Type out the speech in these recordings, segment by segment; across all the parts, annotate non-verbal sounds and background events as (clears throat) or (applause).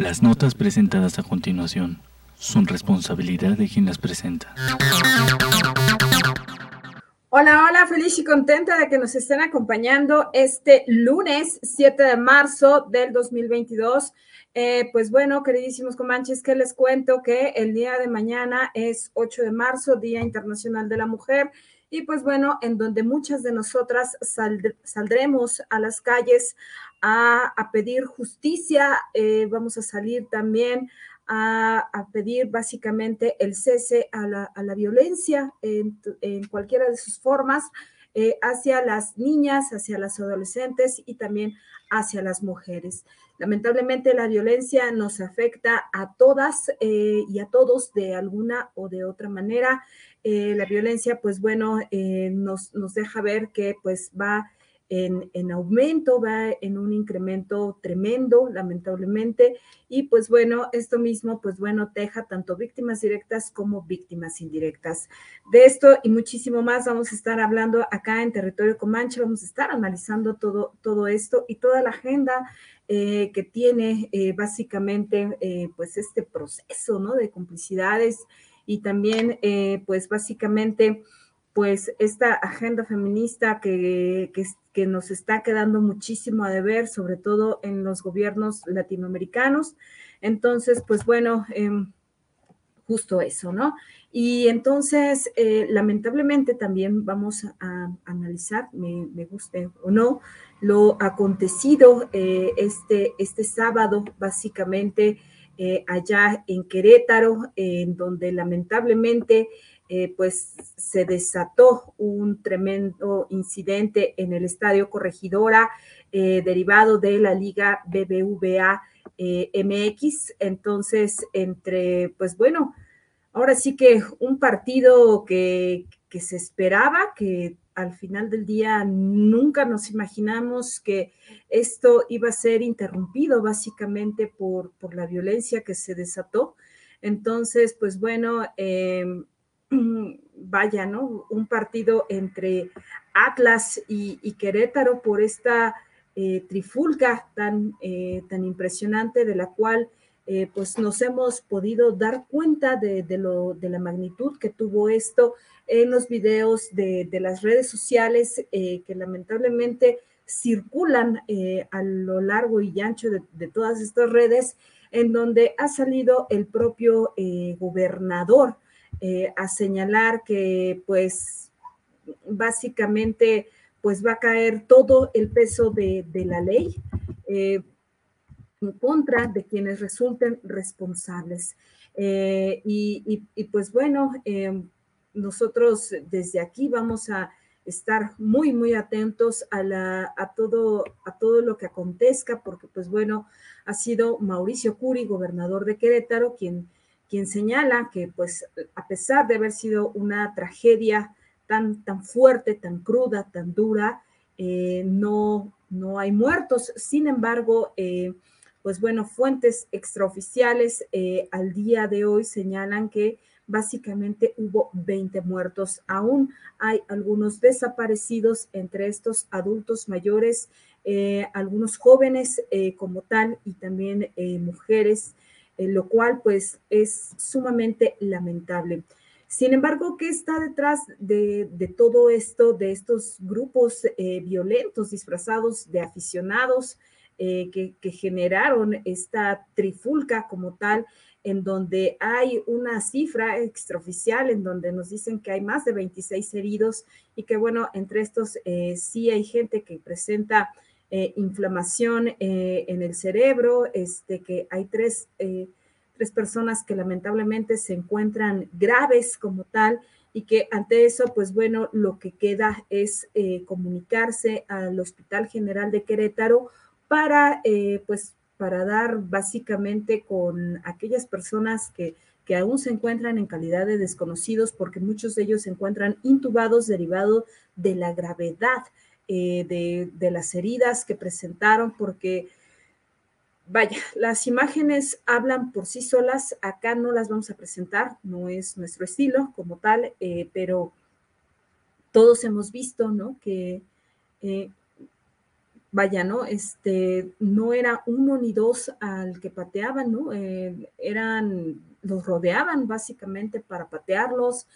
Las notas presentadas a continuación son responsabilidad de quien las presenta. Hola, hola, feliz y contenta de que nos estén acompañando este lunes 7 de marzo del 2022. Eh, pues bueno, queridísimos comanches, que les cuento que el día de mañana es 8 de marzo, Día Internacional de la Mujer, y pues bueno, en donde muchas de nosotras saldremos a las calles a, pedir justicia, eh, vamos a salir también a, pedir básicamente el cese a la, violencia en, cualquiera de sus formas eh, hacia las niñas, hacia las adolescentes y también hacia las mujeres. Lamentablemente la violencia nos afecta a todas eh, y a todos de alguna o de otra manera. Eh, la violencia, pues bueno, nos, nos deja ver que pues va en, aumento, va en un incremento tremendo, lamentablemente. Y pues bueno, esto mismo, pues bueno, deja tanto víctimas directas como víctimas indirectas. De esto y muchísimo más vamos a estar hablando acá en Territorio Comanche, vamos a estar analizando todo, todo esto y toda la agenda eh, que tiene eh, básicamente eh, pues este proceso, ¿no? De complicidades y también pues básicamente pues esta agenda feminista que, que, nos está quedando muchísimo a deber, sobre todo en los gobiernos latinoamericanos. Entonces, pues bueno, em, justo eso, ¿no? Y entonces, eh, lamentablemente también vamos a, analizar, me, guste o no, lo acontecido eh, este, este sábado, básicamente eh, allá en Querétaro, en donde lamentablemente eh, pues se desató un tremendo incidente en el Estadio Corregidora eh, derivado de la Liga BBVA eh, MX. Entonces, entre, pues bueno, ahora sí que un partido que, que se esperaba, que al final del día nunca nos imaginamos que esto iba a ser interrumpido básicamente por, por la violencia que se desató. Entonces, pues bueno, eh, (clears throat) vaya, ¿no? Un partido entre Atlas y, Querétaro por esta eh, trifulca tan, eh, tan impresionante de la cual eh, pues nos hemos podido dar cuenta de, lo, de la magnitud que tuvo esto en los videos de, las redes sociales que lamentablemente circulan a lo largo y ancho de, de, todas estas redes, en donde ha salido el propio gobernador eh, a señalar que pues básicamente pues va a caer todo el peso de, la ley eh, en contra de quienes resulten responsables. Eh, y, pues bueno, nosotros desde aquí vamos a estar muy, muy atentos a, la, a, todo, a todo lo que acontezca, porque pues bueno, ha sido Mauricio Curi, gobernador de Querétaro, quien quien señala que pues a pesar de haber sido una tragedia tan, tan fuerte, tan cruda, tan dura, eh, no, no hay muertos. Sin embargo, eh, pues bueno, fuentes extraoficiales eh, al día de hoy señalan que básicamente hubo 20 muertos. Aún hay algunos desaparecidos entre estos adultos mayores, algunos jóvenes como tal y también mujeres eh, lo cual pues es sumamente lamentable. Sin embargo, ¿qué está detrás de, todo esto, de estos grupos eh, violentos disfrazados de aficionados eh, que, generaron esta trifulca como tal, en donde hay una cifra extraoficial, en donde nos dicen que hay más de 26 heridos y que bueno, entre estos sí hay gente que presenta inflamación en el cerebro, este, que hay tres, tres personas que lamentablemente se encuentran graves como tal y que ante eso, pues bueno, lo que queda es comunicarse al Hospital General de Querétaro para, pues, para dar básicamente con aquellas personas que, que aún se encuentran en calidad de desconocidos, porque muchos de ellos se encuentran intubados derivado de la gravedad eh, de, de, las heridas que presentaron, porque vaya, las imágenes hablan por sí solas, acá no las vamos a presentar, no es nuestro estilo como tal, eh, pero todos hemos visto, ¿no? Que, eh, vaya, ¿no? Este, no era uno ni dos al que pateaban, ¿no? Eh, eran, los rodeaban básicamente para patearlos,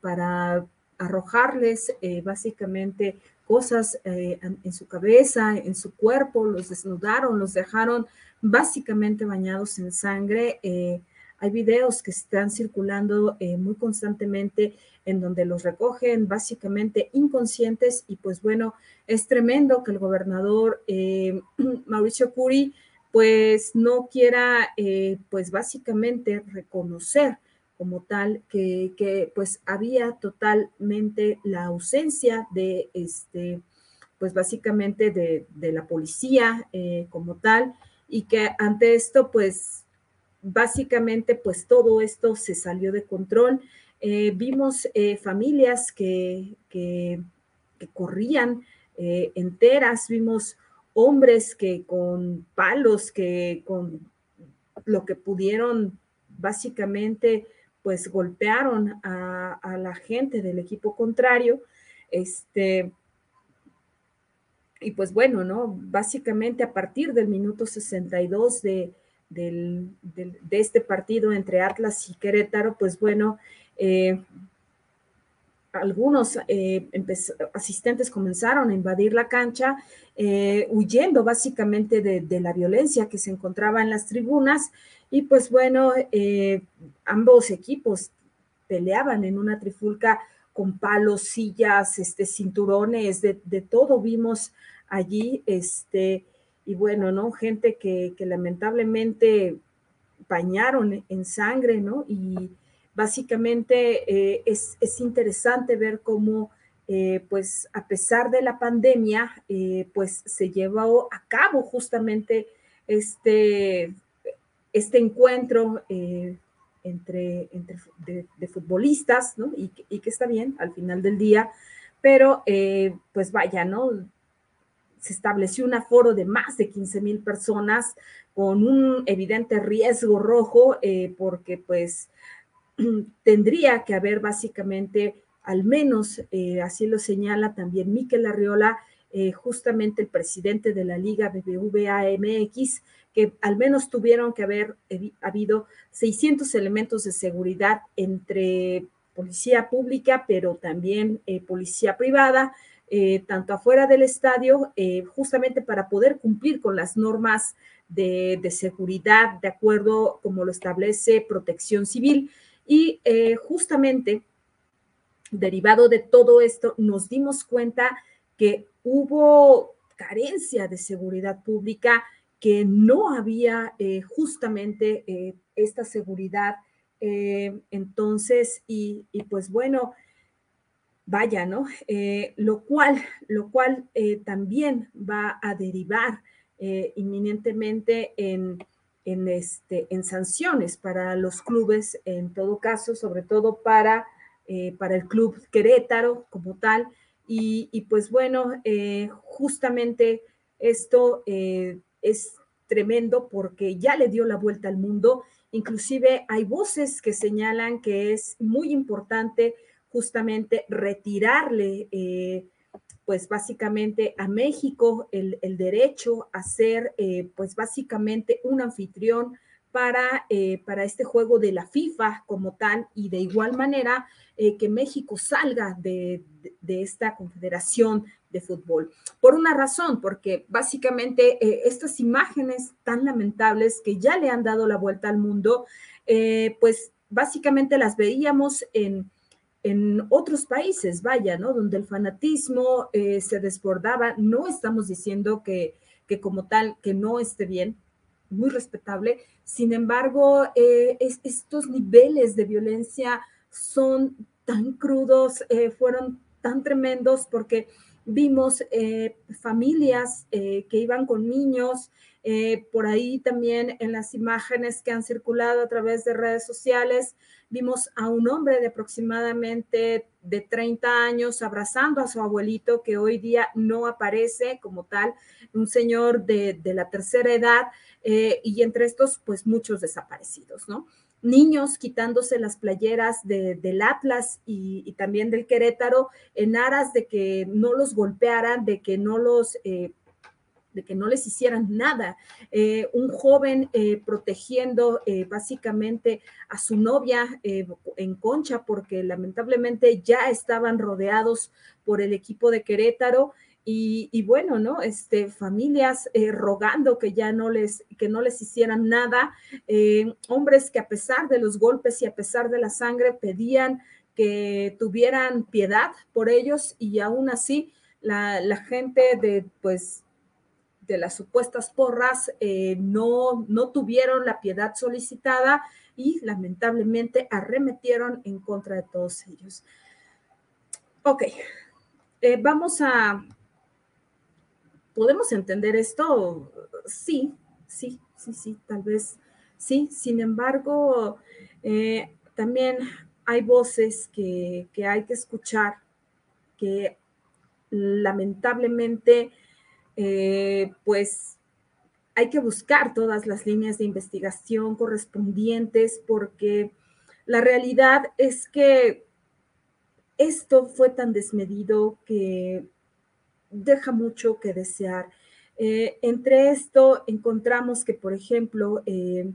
para arrojarles eh, básicamente cosas eh, en su cabeza, en su cuerpo, los desnudaron, los dejaron básicamente bañados en sangre. Eh, hay videos que están circulando eh, muy constantemente en donde los recogen básicamente inconscientes y pues bueno, es tremendo que el gobernador eh, (clears throat) Mauricio Curi pues no quiera eh, pues básicamente reconocer como tal que, que, pues había totalmente la ausencia de este pues básicamente de, de la policía eh, como tal y que ante esto pues básicamente pues todo esto se salió de control. Eh, vimos eh, familias que, que, que corrían enteras, vimos hombres que con palos, que con lo que pudieron básicamente pues golpearon a, la gente del equipo contrario. Este, y pues bueno, ¿no? Básicamente a partir del minuto 62 de, de este partido entre Atlas y Querétaro, pues bueno, eh, algunos eh, asistentes comenzaron a invadir la cancha, eh, huyendo básicamente de, la violencia que se encontraba en las tribunas. Y pues bueno, eh, ambos equipos peleaban en una trifulca con palos, sillas, este, cinturones, de, de todo vimos allí. Este, y bueno, ¿no? Gente que, que lamentablemente bañaron en sangre, ¿no? Y básicamente eh, es, es, interesante ver cómo, eh, pues a pesar de la pandemia, eh, pues se llevó a cabo justamente este, este encuentro entre, entre de, futbolistas, ¿no? Y, que está bien al final del día, pero pues vaya, ¿no? se estableció un aforo de más de 15 mil personas con un evidente riesgo rojo porque pues (clears throat) tendría que haber básicamente al menos, eh, así lo señala también Miquel Arriola, eh, justamente el presidente de la Liga BBVA MX, que al menos tuvieron que haber habido 600 elementos de seguridad entre policía pública, pero también eh, policía privada, tanto afuera del estadio, justamente para poder cumplir con las normas de, de, seguridad, de acuerdo como lo establece protección civil. Y eh, justamente, derivado de todo esto, nos dimos cuenta que hubo carencia de seguridad pública, que no había eh, justamente eh, esta seguridad. entonces, y, y pues bueno, vaya, ¿no? Lo cual, lo cual también va a derivar inminentemente en, en, este, en sanciones para los clubes, en todo caso, sobre todo para, eh, para el club Querétaro como tal. Y, pues bueno, eh, justamente esto es tremendo porque ya le dio la vuelta al mundo. Inclusive hay voces que señalan que es muy importante justamente retirarle, eh, pues básicamente a México el, el derecho a ser, eh, pues básicamente un anfitrión para, eh, para este juego de la FIFA como tal y de igual manera eh, que México salga de, de, esta confederación de fútbol. Por una razón, porque básicamente eh, estas imágenes tan lamentables que ya le han dado la vuelta al mundo, pues básicamente las veíamos en, en otros países, vaya, ¿no? Donde el fanatismo eh, se desbordaba. No estamos diciendo que, que, como tal, que no esté bien, muy respetable. Sin embargo, eh, es, estos niveles de violencia son tan crudos, eh, fueron tan tremendos porque vimos eh, familias eh, que iban con niños, por ahí también en las imágenes que han circulado a través de redes sociales, vimos a un hombre de aproximadamente de 30 años abrazando a su abuelito que hoy día no aparece como tal, un señor de, la tercera edad eh, y entre estos pues muchos desaparecidos, ¿no? Niños quitándose las playeras del Atlas y, también del Querétaro en aras de que no los golpearan, de que no los eh, de que no les hicieran nada. Eh, un joven eh, protegiendo eh, básicamente a su novia en concha porque lamentablemente ya estaban rodeados por el equipo de Querétaro. Y, bueno, ¿no? Este, familias rogando que ya no les, que no les hicieran nada, hombres que a pesar de los golpes y a pesar de la sangre pedían que tuvieran piedad por ellos y aún así la, la gente de, pues, de las supuestas porras eh, no, no tuvieron la piedad solicitada y lamentablemente arremetieron en contra de todos ellos. Ok, eh, vamos a... ¿Podemos entender esto? Sí, sí, sí, sí, tal vez sí. Sin embargo, eh, también hay voces que, que hay que escuchar que lamentablemente eh, pues hay que buscar todas las líneas de investigación correspondientes porque la realidad es que esto fue tan desmedido que deja mucho que desear. Eh, entre esto encontramos que, por ejemplo, eh,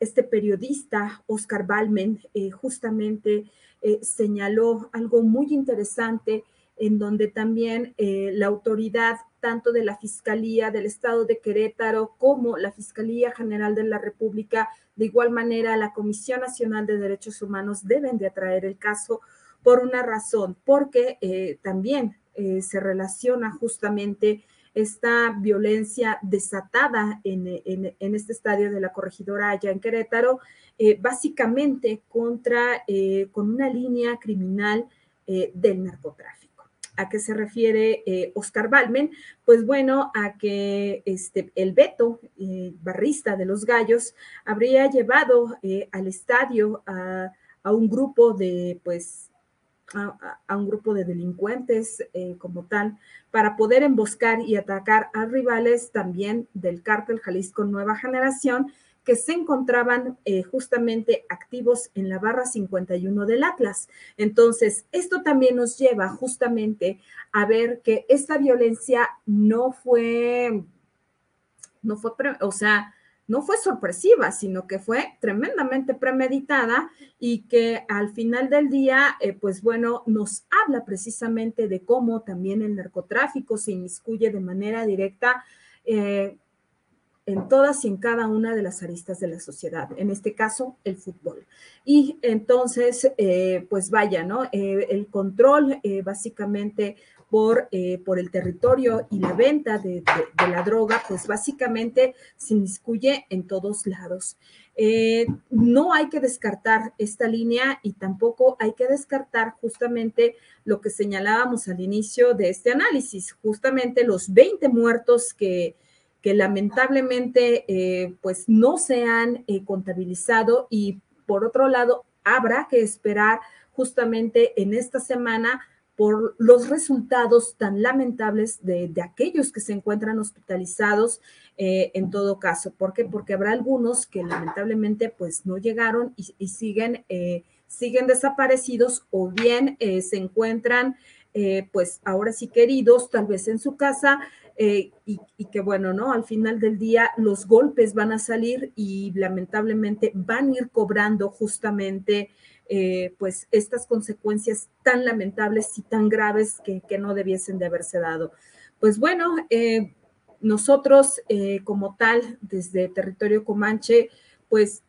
este periodista, Oscar Balmen, justamente señaló algo muy interesante en donde también la autoridad tanto de la Fiscalía del Estado de Querétaro como la Fiscalía General de la República, de igual manera la Comisión Nacional de Derechos Humanos deben de atraer el caso por una razón, porque eh, también eh, se relaciona justamente esta violencia desatada en, este estadio de la corregidora allá en Querétaro, eh, básicamente contra, con una línea criminal del narcotráfico. ¿A qué se refiere eh, Oscar Balmen? Pues bueno, a que este, el Beto, eh, barrista de los Gallos, habría llevado eh, al estadio a, un grupo de, pues, a, un grupo de delincuentes como tal, para poder emboscar y atacar a rivales también del cártel Jalisco Nueva Generación, que se encontraban eh, justamente activos en la barra 51 del Atlas. Entonces, esto también nos lleva justamente a ver que esta violencia no fue, no fue, o sea, no fue sorpresiva, sino que fue tremendamente premeditada y que al final del día, eh, pues bueno, nos habla precisamente de cómo también el narcotráfico se inmiscuye de manera directa. Eh, en todas y en cada una de las aristas de la sociedad, en este caso el fútbol. Y entonces, eh, pues vaya, ¿no? Eh, el control eh, básicamente por, por el territorio y la venta de, la droga, pues básicamente se inmiscuye en todos lados. no hay que descartar esta línea y tampoco hay que descartar justamente lo que señalábamos al inicio de este análisis, justamente los 20 muertos que que lamentablemente eh, pues no se han eh, contabilizado y por otro lado habrá que esperar justamente en esta semana por los resultados tan lamentables de, aquellos que se encuentran hospitalizados eh, en todo caso. ¿Por qué? Porque habrá algunos que lamentablemente pues no llegaron y, siguen, siguen desaparecidos o bien se encuentran pues ahora sí queridos, tal vez en su casa, eh, y, que bueno, ¿no? Al final del día los golpes van a salir y lamentablemente van a ir cobrando justamente eh, pues estas consecuencias tan lamentables y tan graves que, no debiesen de haberse dado. Pues bueno, eh, nosotros como tal, desde territorio Comanche, pues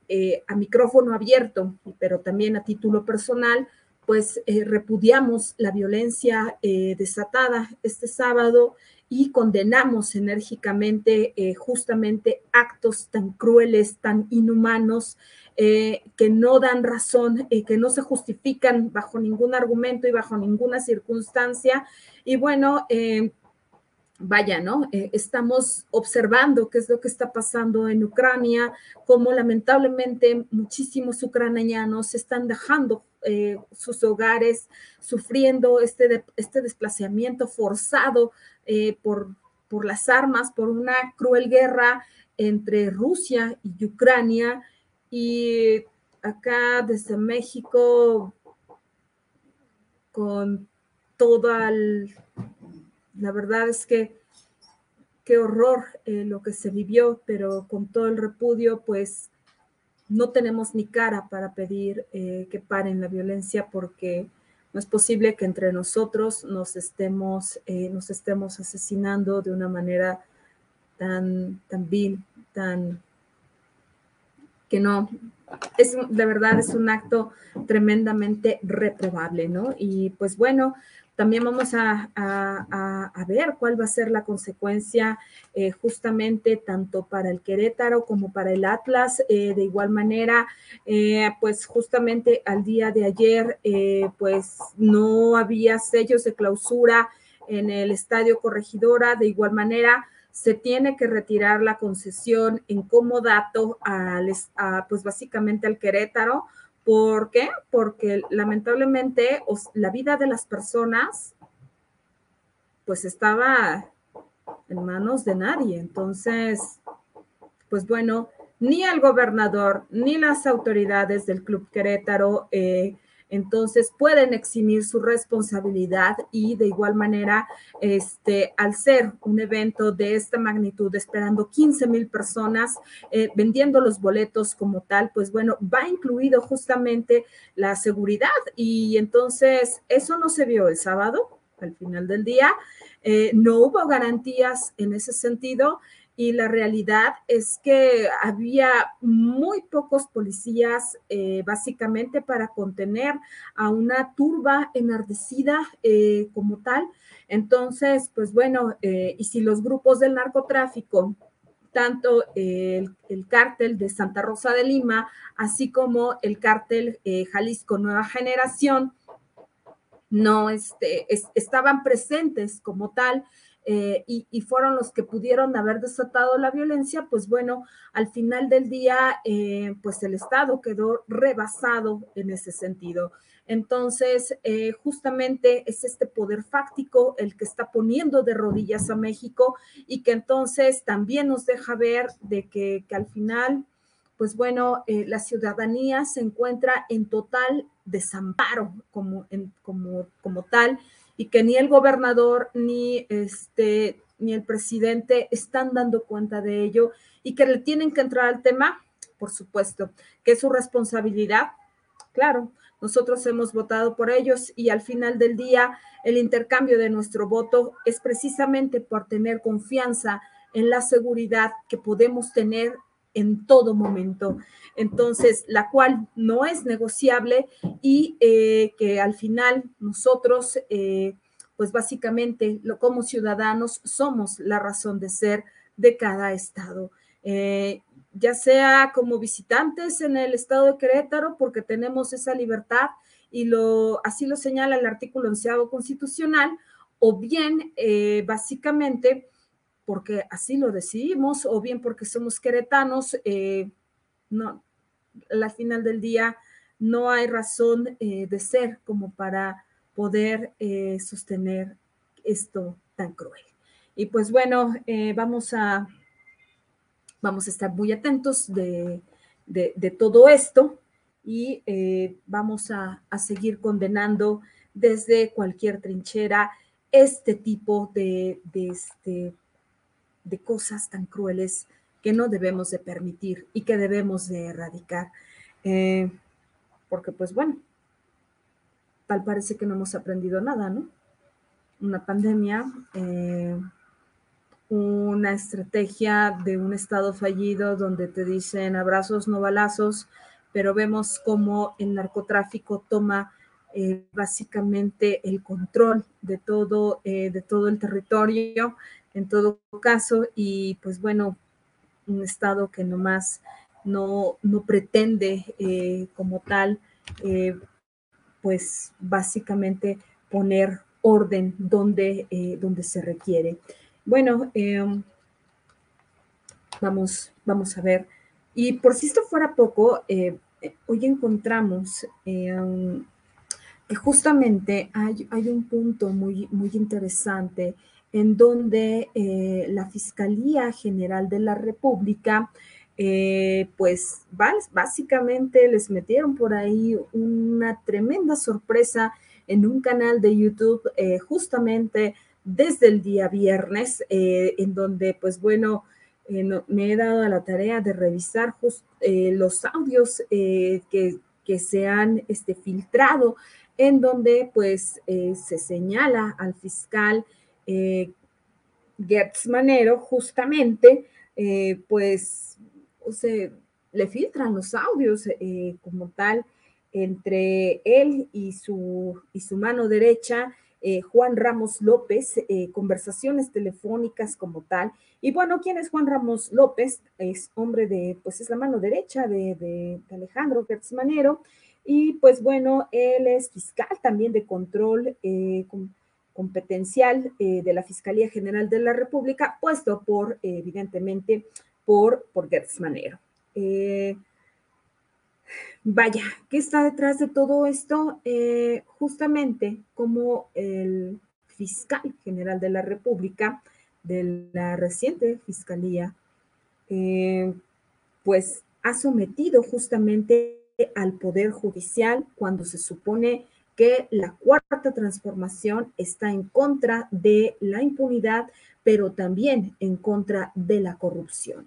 a micrófono abierto, pero también a título personal, pues repudiamos la violencia desatada este sábado y condenamos enérgicamente eh, justamente actos tan crueles, tan inhumanos, eh, que no dan razón, eh, que no se justifican bajo ningún argumento y bajo ninguna circunstancia. Y bueno, vaya, ¿no? Eh, estamos observando qué es lo que está pasando en Ucrania, cómo lamentablemente muchísimos ucranianos están dejando eh, sus hogares, sufriendo este, este desplazamiento forzado eh, por, por las armas, por una cruel guerra entre Rusia y Ucrania. Y acá desde México, con toda el la verdad es que qué horror eh, lo que se vivió, pero con todo el repudio, pues no tenemos ni cara para pedir eh, que paren la violencia porque no es posible que entre nosotros nos estemos, eh, nos estemos asesinando de una manera tan, tan vil, tan que no, es de verdad es un acto tremendamente reprobable, ¿no? Y pues bueno, también vamos a, ver cuál va a ser la consecuencia eh, justamente tanto para el Querétaro como para el Atlas. Eh, de igual manera, eh, pues justamente al día de ayer, pues no había sellos de clausura en el Estadio Corregidora. De igual manera, se tiene que retirar la concesión en comodato al, a, pues básicamente al Querétaro ¿Por qué? Porque lamentablemente la vida de las personas pues estaba en manos de nadie. Entonces, pues bueno, ni el gobernador ni las autoridades del Club Querétaro eh, entonces pueden eximir su responsabilidad y de igual manera, este, al ser un evento de esta magnitud, esperando 15 mil personas, eh, vendiendo los boletos como tal, pues bueno, va incluido justamente la seguridad y entonces eso no se vio el sábado, al final del día. Eh, no hubo garantías en ese sentido y la realidad es que había muy pocos policías eh, básicamente para contener a una turba enardecida eh, como tal. Entonces, pues bueno, eh, y si los grupos del narcotráfico tanto el, cártel de Santa Rosa de Lima, así como el cártel Jalisco Nueva Generación, no este, estaban presentes como tal eh, y, fueron los que pudieron haber desatado la violencia, pues bueno, al final del día, eh, pues el Estado quedó rebasado en ese sentido. Entonces, eh, justamente es este poder fáctico el que está poniendo de rodillas a México y que entonces también nos deja ver de que, al final, pues bueno, la ciudadanía se encuentra en total desamparo como, como, como tal y que ni el gobernador ni este ni el presidente están dando cuenta de ello y que le tienen que entrar al tema, por supuesto, que es su responsabilidad. Claro, nosotros hemos votado por ellos y al final del día el intercambio de nuestro voto es precisamente por tener confianza en la seguridad que podemos tener en todo momento. Entonces, la cual no es negociable y eh, que al final nosotros, eh, pues básicamente, lo, como ciudadanos, somos la razón de ser de cada estado. Eh, ya sea como visitantes en el estado de Querétaro, porque tenemos esa libertad y lo, así lo señala el artículo onceavo constitucional, o bien básicamente porque así lo decidimos o bien porque somos queretanos, eh, no, al final del día no hay razón eh, de ser como para poder eh, sostener esto tan cruel. Y pues bueno, vamos, a, vamos a estar muy atentos de, todo esto y vamos a, seguir condenando desde cualquier trinchera este tipo de, de, este, de cosas tan crueles que no debemos de permitir y que debemos de erradicar. Eh, porque pues bueno, tal parece que no hemos aprendido nada, ¿no? Una pandemia, eh, una estrategia de un estado fallido donde te dicen abrazos, no balazos, pero vemos cómo el narcotráfico toma eh, básicamente el control de todo, de todo el territorio en todo caso, y pues bueno, un Estado que nomás no, no pretende eh, como tal, eh, pues básicamente poner orden donde, eh, donde se requiere. bueno, em, vamos, vamos a ver. Y por si esto fuera poco, hoy encontramos em, que justamente hay, hay, un punto muy, muy interesante en donde eh, la Fiscalía General de la República, eh, pues básicamente les metieron por ahí una tremenda sorpresa en un canal de YouTube eh, justamente desde el día viernes, en donde pues bueno, me he dado a la tarea de revisar los audios que, que, se han este, filtrado, en donde pues se señala al fiscal eh, Gertz Manero, justamente, eh, pues, o sea, le filtran los audios eh, como tal entre él y su, y su mano derecha, eh, Juan Ramos López, conversaciones telefónicas como tal. Y bueno, ¿quién es Juan Ramos López? Es hombre de, pues es la mano derecha de, de, Alejandro Gertz Manero. Y pues bueno, él es fiscal también de control, competencial eh, de la Fiscalía General de la República, puesto por, eh, evidentemente, por, por Gertz Manero. Eh, vaya, ¿qué está detrás de todo esto? justamente como el fiscal general de la República, de la reciente fiscalía, pues ha sometido justamente al Poder Judicial cuando se supone que la cuarta transformación está en contra de la impunidad, pero también en contra de la corrupción.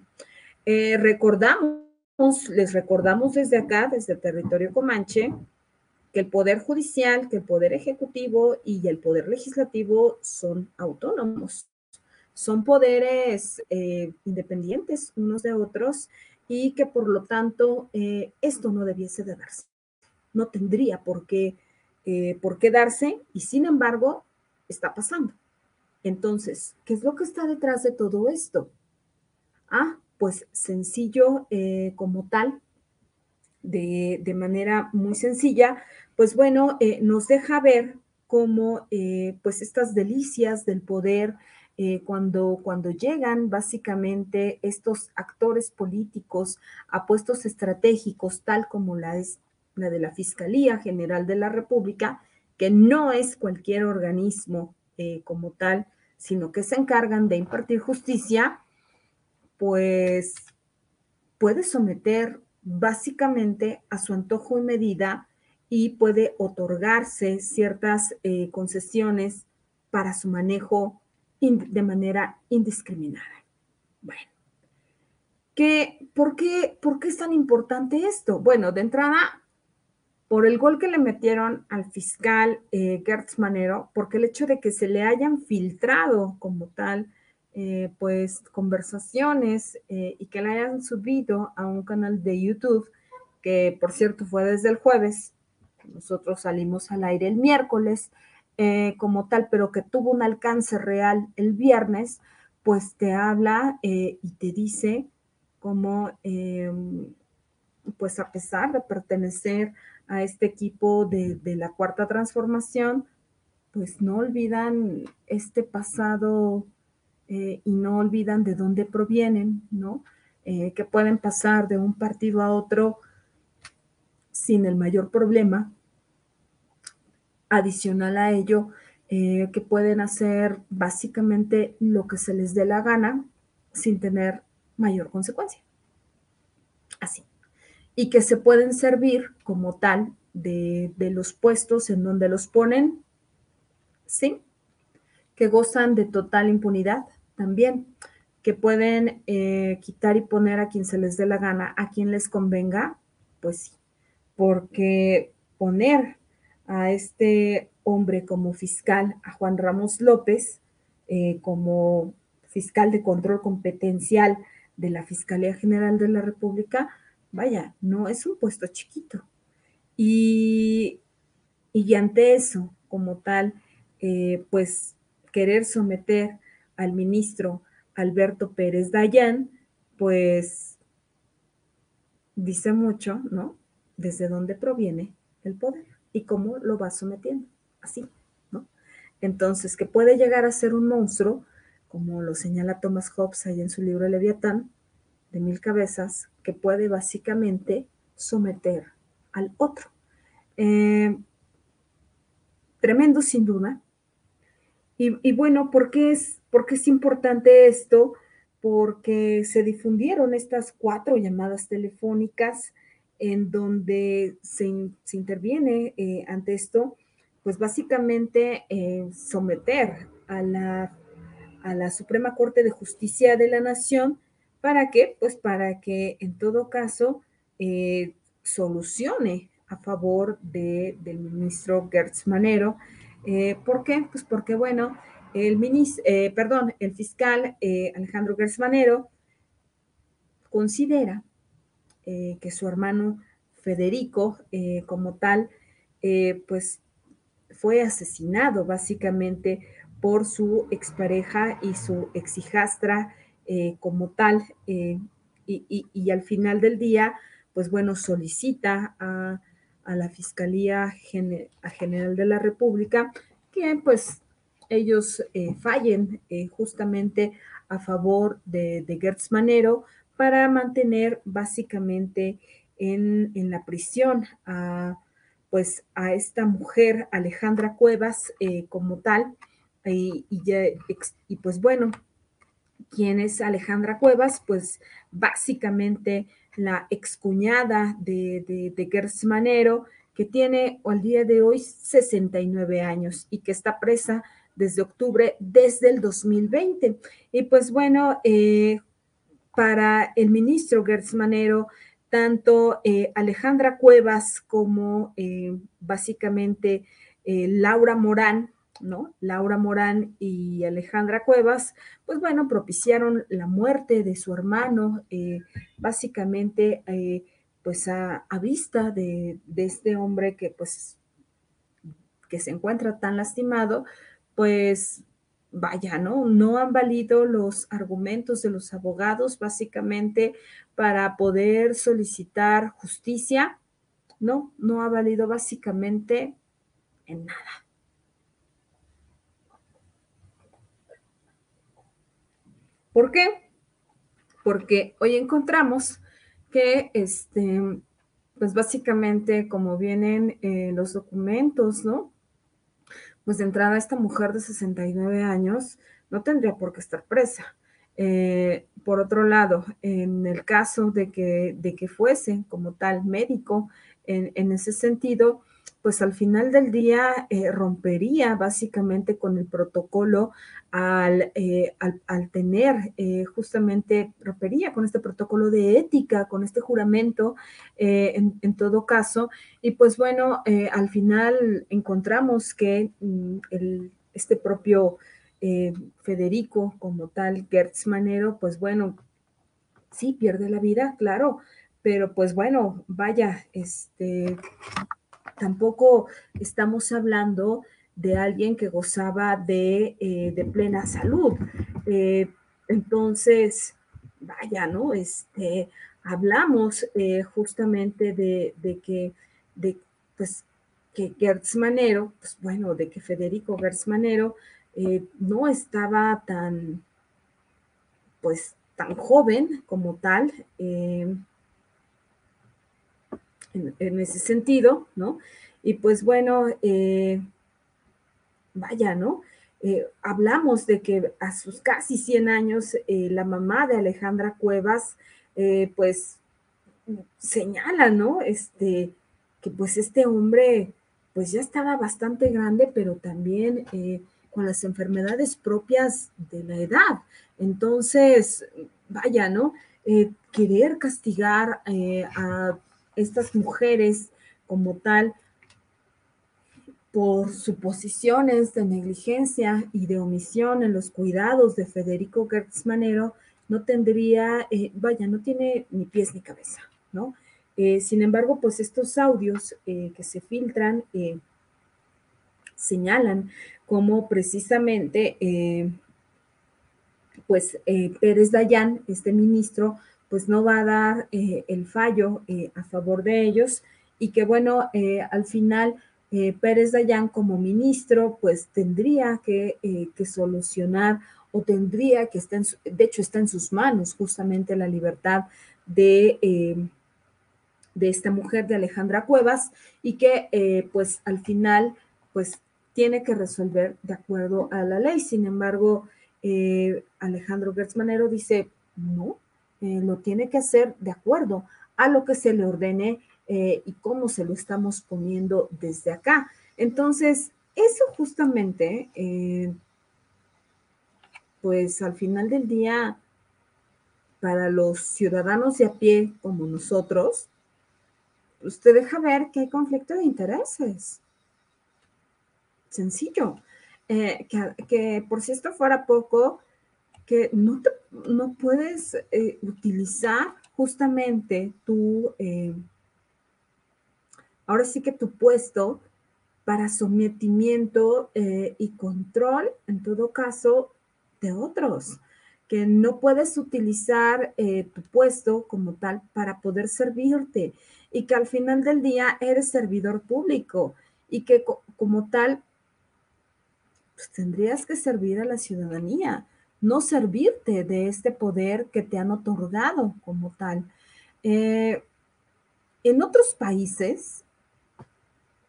Eh, recordamos, les recordamos desde acá, desde el territorio comanche, que el Poder Judicial, que el Poder Ejecutivo y el Poder Legislativo son autónomos, son poderes eh, independientes unos de otros y que por lo tanto eh, esto no debiese de darse. No tendría por qué eh, por quedarse y sin embargo está pasando. Entonces, ¿qué es lo que está detrás de todo esto? Ah, pues sencillo eh, como tal, de, manera muy sencilla, pues bueno, eh, nos deja ver cómo pues estas delicias del poder, cuando, cuando llegan básicamente estos actores políticos a puestos estratégicos, tal como la es la de la Fiscalía General de la República, que no es cualquier organismo eh, como tal, sino que se encargan de impartir justicia, pues puede someter básicamente a su antojo y medida y puede otorgarse ciertas eh, concesiones para su manejo de manera indiscriminada. Bueno, ¿qué, por, qué, ¿por qué es tan importante esto? Bueno, de entrada, por el gol que le metieron al fiscal eh, Gertz Manero, porque el hecho de que se le hayan filtrado como tal, eh, pues conversaciones eh, y que le hayan subido a un canal de YouTube, que por cierto fue desde el jueves, nosotros salimos al aire el miércoles como tal, pero que tuvo un alcance real el viernes, pues te habla y te dice cómo, em, pues a pesar de pertenecer a este equipo de, la cuarta transformación, pues no olvidan este pasado eh, y no olvidan de dónde provienen, ¿no? Eh, que pueden pasar de un partido a otro sin el mayor problema. Adicional a ello, eh, que pueden hacer básicamente lo que se les dé la gana sin tener mayor consecuencia. Así y que se pueden servir como tal de, los puestos en donde los ponen, ¿sí? Que gozan de total impunidad también, que pueden eh, quitar y poner a quien se les dé la gana, a quien les convenga, pues sí, porque poner a este hombre como fiscal, a Juan Ramos López, eh, como fiscal de control competencial de la Fiscalía General de la República, vaya, no es un puesto chiquito. Y, y ante eso, como tal, eh, pues querer someter al ministro Alberto Pérez Dayán, pues dice mucho, ¿no? Desde dónde proviene el poder y cómo lo va sometiendo, así, ¿no? Entonces, que puede llegar a ser un monstruo como lo señala Thomas Hobbes ahí en su libro Leviatán, de mil cabezas, que puede básicamente someter al otro. Eh, tremendo sin duda. Y, bueno, ¿por qué, es, ¿por qué es importante esto? Porque se difundieron estas cuatro llamadas telefónicas en donde se, interviene eh, ante esto, pues básicamente eh, someter a la, a la Suprema Corte de Justicia de la Nación. ¿Para qué? Pues para que en todo caso eh, solucione a favor de, del ministro Gertz Manero. ¿Por qué? Pues porque, bueno, el, ministro, perdón, el fiscal Alejandro Gertz Manero considera eh, que su hermano Federico, eh, como tal, eh, pues fue asesinado básicamente por su expareja y su exhijastra como tal. Y, al final del día, pues bueno, solicita a, la Fiscalía General de la República que pues ellos fallen justamente a favor de, de Gertz Manero para mantener básicamente en, la prisión a, pues, a esta mujer, Alejandra Cuevas, eh, como tal. Y, pues bueno, ¿quién es Alejandra Cuevas? Pues básicamente la excuñada de, de, de Gers Manero, que tiene al día de hoy 69 años y que está presa desde octubre, desde el 2020. Y pues bueno, eh, para el ministro Gertz Manero, tanto eh, Alejandra Cuevas como eh, básicamente Laura Morán, ¿no? Laura Morán y Alejandra Cuevas, pues bueno, propiciaron la muerte de su hermano, básicamente, pues a, vista de, de, este hombre que pues que se encuentra tan lastimado, pues vaya, ¿no? No han valido los argumentos de los abogados básicamente para poder solicitar justicia, ¿no? No ha valido básicamente en nada. ¿Por qué? Porque hoy encontramos que, este, pues básicamente como vienen eh, los documentos, ¿no? pues de entrada esta mujer de 69 años no tendría por qué estar presa. Eh, por otro lado, en el caso de que, de que fuese como tal médico, en, en ese sentido, pues al final del día eh, rompería básicamente con el protocolo al, eh, al, tener eh, justamente, rompería con este protocolo de ética, con este juramento en, en, todo caso. Y pues bueno, al final encontramos que mm, el, este propio Federico como tal, Gertz Manero, pues bueno, sí pierde la vida, claro, pero pues bueno, vaya, este tampoco estamos hablando de alguien que gozaba de, eh, plena salud. Eh, entonces, vaya, ¿no? Este, hablamos eh, justamente de, que, de, pues, que Gertz Manero, pues bueno, de que Federico Gertz Manero no estaba tan, pues, tan joven como tal en, ese sentido, ¿no? Y pues bueno, eh, vaya, ¿no? Eh, hablamos de que a sus casi 100 años, eh, la mamá de Alejandra Cuevas, pues señala, ¿no? Este, que pues este hombre, pues ya estaba bastante grande, pero también con las enfermedades propias de la edad. Entonces, vaya, ¿no? querer castigar a estas mujeres como tal por suposiciones de negligencia y de omisión en los cuidados de Federico Gertz Manero, no tendría, eh, vaya, no tiene ni pies ni cabeza, ¿no? Eh, sin embargo, pues estos audios eh, que se filtran señalan como precisamente, pues Pérez Dayán, este ministro, pues no va a dar eh, el fallo eh, a favor de ellos y que bueno, eh, al final Pérez Dayán como ministro pues tendría que, que, solucionar o tendría que estar, de hecho está en sus manos justamente la libertad de, de esta mujer, de Alejandra Cuevas, y que pues al final pues tiene que resolver de acuerdo a la ley. Sin embargo, eh, Alejandro Gertz Manero dice, no, lo tiene que hacer de acuerdo a lo que se le ordene y cómo se lo estamos poniendo desde acá. Entonces, eso justamente pues al final del día, para los ciudadanos de a pie como nosotros, usted deja ver que hay conflicto de intereses. Sencillo. Eh, que, por si esto fuera poco, que no, no puedes eh, utilizar justamente tu, eh, ahora sí que tu puesto para sometimiento y control, en todo caso, de otros, que no puedes utilizar eh, tu puesto como tal para poder servirte y que al final del día eres servidor público y que como tal pues, tendrías que servir a la ciudadanía, no servirte de este poder que te han otorgado como tal. Eh, en otros países,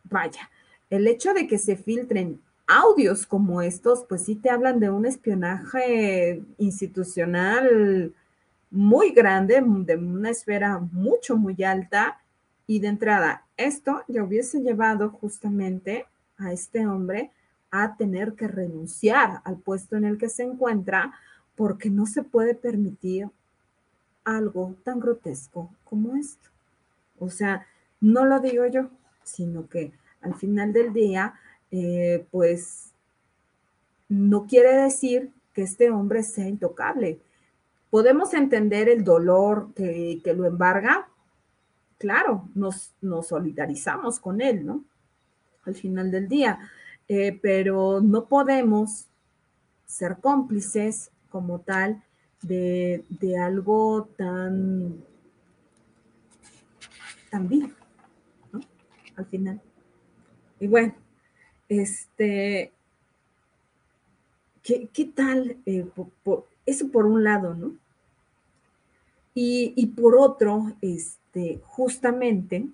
vaya, el hecho de que se filtren audios como estos, pues sí te hablan de un espionaje institucional muy grande, de una esfera mucho, muy alta. Y de entrada, esto ya hubiese llevado justamente a este hombre a tener que renunciar al puesto en el que se encuentra porque no se puede permitir algo tan grotesco como esto. O sea, no lo digo yo, sino que al final del día eh, pues no quiere decir que este hombre sea intocable. Podemos entender el dolor que, lo embarga, claro, nos, nos, solidarizamos con él, ¿no? Al final del día, eh, pero no podemos ser cómplices como tal de, de algo tan, tan vil, ¿no? Al final. Y bueno, este, ¿qué, tal? Eh, eso por un lado, ¿no? Y, por otro, este, justamente,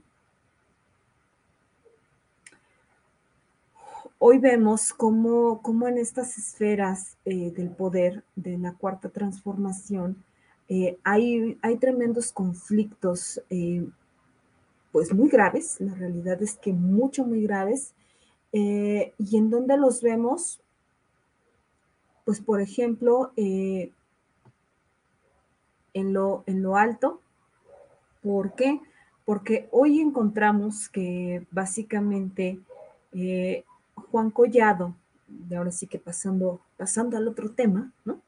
hoy vemos cómo, en estas esferas eh, del poder de la cuarta transformación eh, hay, hay, tremendos conflictos, pues muy graves, la realidad es que mucho, muy graves, eh, ¿Y en dónde los vemos? Pues, por ejemplo, eh, en, lo, en lo alto. ¿Por qué? Porque hoy encontramos que básicamente eh, Juan Collado, de ahora sí que pasando, pasando al otro tema, ¿no?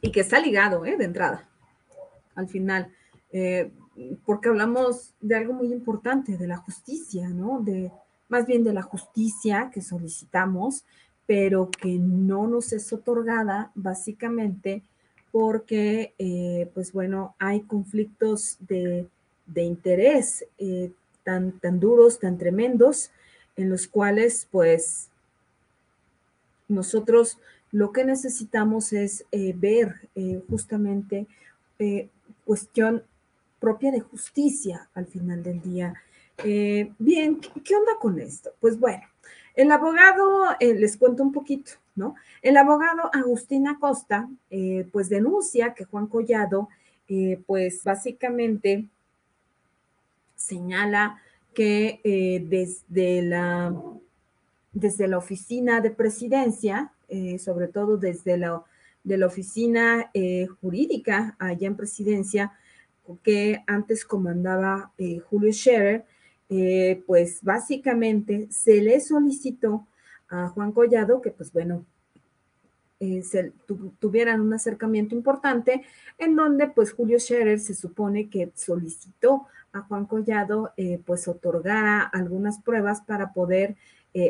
Y que está ligado, De entrada, al final porque hablamos de algo muy importante, de la justicia, ¿no? De, más bien de la justicia que solicitamos, pero que no nos es otorgada básicamente porque, eh, pues bueno, hay conflictos de, interés eh, tan, tan duros, tan tremendos, en los cuales, pues, nosotros lo que necesitamos es eh, ver justamente cuestión propia de justicia al final del día. Eh, bien, ¿qué onda con esto? Pues bueno, el abogado, eh, les cuento un poquito, ¿no? El abogado Agustín Acosta, eh, pues denuncia que Juan Collado, pues básicamente señala que desde, la, desde la oficina de presidencia, sobre todo desde la, de la oficina jurídica allá en presidencia, que antes comandaba eh, Julio Scherer, eh, pues básicamente se le solicitó a Juan Collado que, pues bueno, eh, tuvieran un acercamiento importante en donde pues Julio Scherer se supone que solicitó a Juan Collado pues otorgara algunas pruebas para poder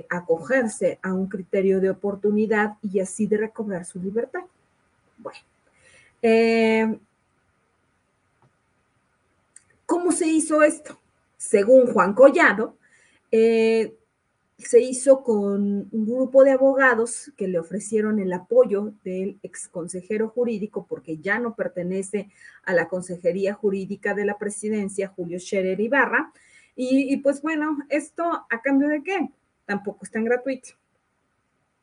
acogerse a un criterio de oportunidad y así de recobrar su libertad. Bueno, ¿Cómo se hizo esto? Según Juan Collado, eh, se hizo con un grupo de abogados que le ofrecieron el apoyo del ex consejero jurídico, porque ya no pertenece a la Consejería Jurídica de la Presidencia, Julio Scherer Ibarra. Y, pues bueno, ¿esto a cambio de qué? Tampoco es tan gratuito.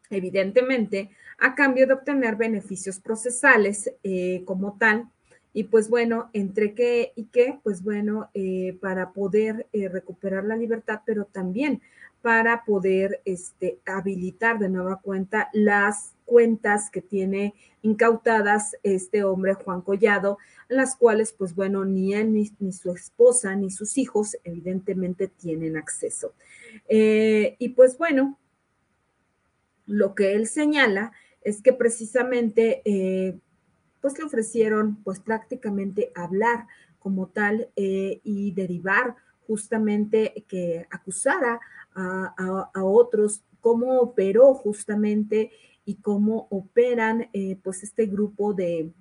Evidentemente, a cambio de obtener beneficios procesales eh, como tal. Y pues bueno, entre qué y qué, pues bueno, eh, para poder eh, recuperar la libertad, pero también para poder este, habilitar de nueva cuenta las cuentas que tiene incautadas este hombre Juan Collado, las cuales pues bueno, ni él, ni, su esposa, ni sus hijos evidentemente tienen acceso. Eh, y pues bueno, lo que él señala es que precisamente eh, pues le ofrecieron pues prácticamente hablar como tal eh, y derivar justamente que acusara a, otros, cómo operó justamente y cómo operan eh, pues este grupo de,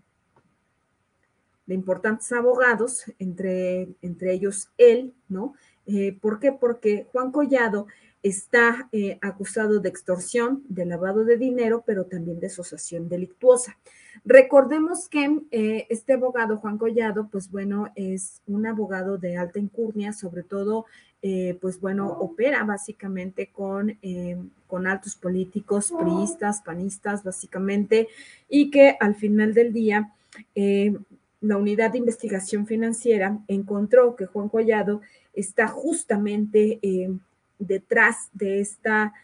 de importantes abogados, entre, entre ellos él, ¿no? Eh, ¿Por qué? Porque Juan Collado está eh, acusado de extorsión, de lavado de dinero, pero también de asociación delictuosa. Recordemos que este abogado, Juan Collado, pues bueno, es un abogado de alta incurnia, sobre todo eh, pues bueno, opera básicamente con, eh, con altos políticos, priistas, panistas, básicamente, y que al final del día eh, la unidad de investigación financiera encontró que Juan Collado está justamente detrás de esta,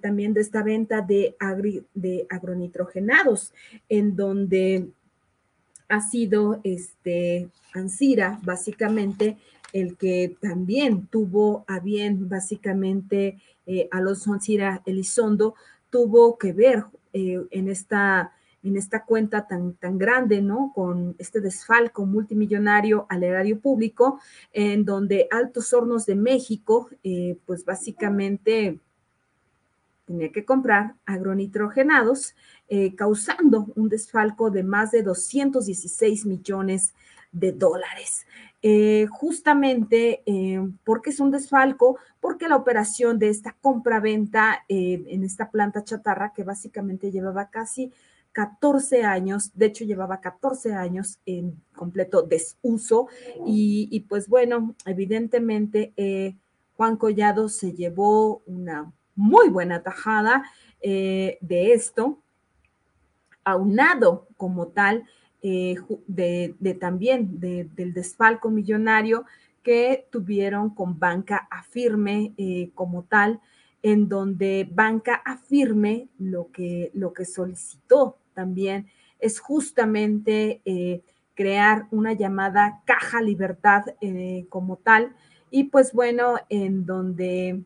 también de esta venta de, de agronitrogenados, en donde ha sido este, Ansira, básicamente, el que también tuvo a bien básicamente eh, Alonso Ansira Elizondo, tuvo que ver eh, en, esta, en esta cuenta tan, tan grande, ¿no? Con este desfalco multimillonario al erario público, en donde Altos Hornos de México, eh, pues básicamente tenía que comprar agronitrogenados, causando un desfalco de más de 216 millones de dólares. Eh, justamente eh, porque es un desfalco, porque la operación de esta compra-venta eh, en esta planta chatarra, que básicamente llevaba casi 14 años, de hecho llevaba 14 años en completo desuso, y, pues bueno, evidentemente Juan Collado se llevó una muy buena tajada de esto, aunado como tal eh, de, también del desfalco millonario que tuvieron con Banca Afirme eh, como tal, en donde Banca Afirme lo que, lo que solicitó también es justamente eh, crear una llamada Caja Libertad como tal. Y pues bueno, en donde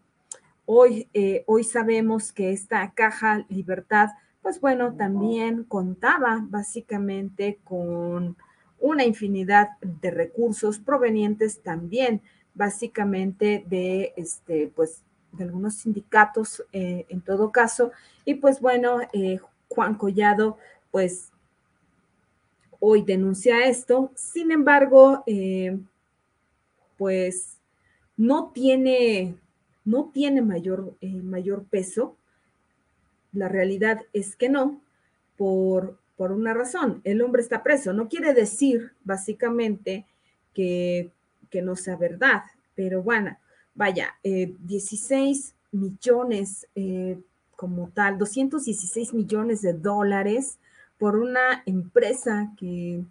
hoy, hoy sabemos que esta Caja Libertad pues bueno, también contaba básicamente con una infinidad de recursos provenientes también básicamente de este, pues, de algunos sindicatos eh, en todo caso. Y pues bueno, eh, Juan Collado, pues hoy denuncia esto. Sin embargo, eh, pues no tiene, no tiene mayor, mayor peso la realidad es que no, por, por una razón. El hombre está preso. No quiere decir, básicamente, que, no sea verdad, pero bueno, vaya, 16 eh, millones eh, como tal, 216 millones de dólares por una empresa que,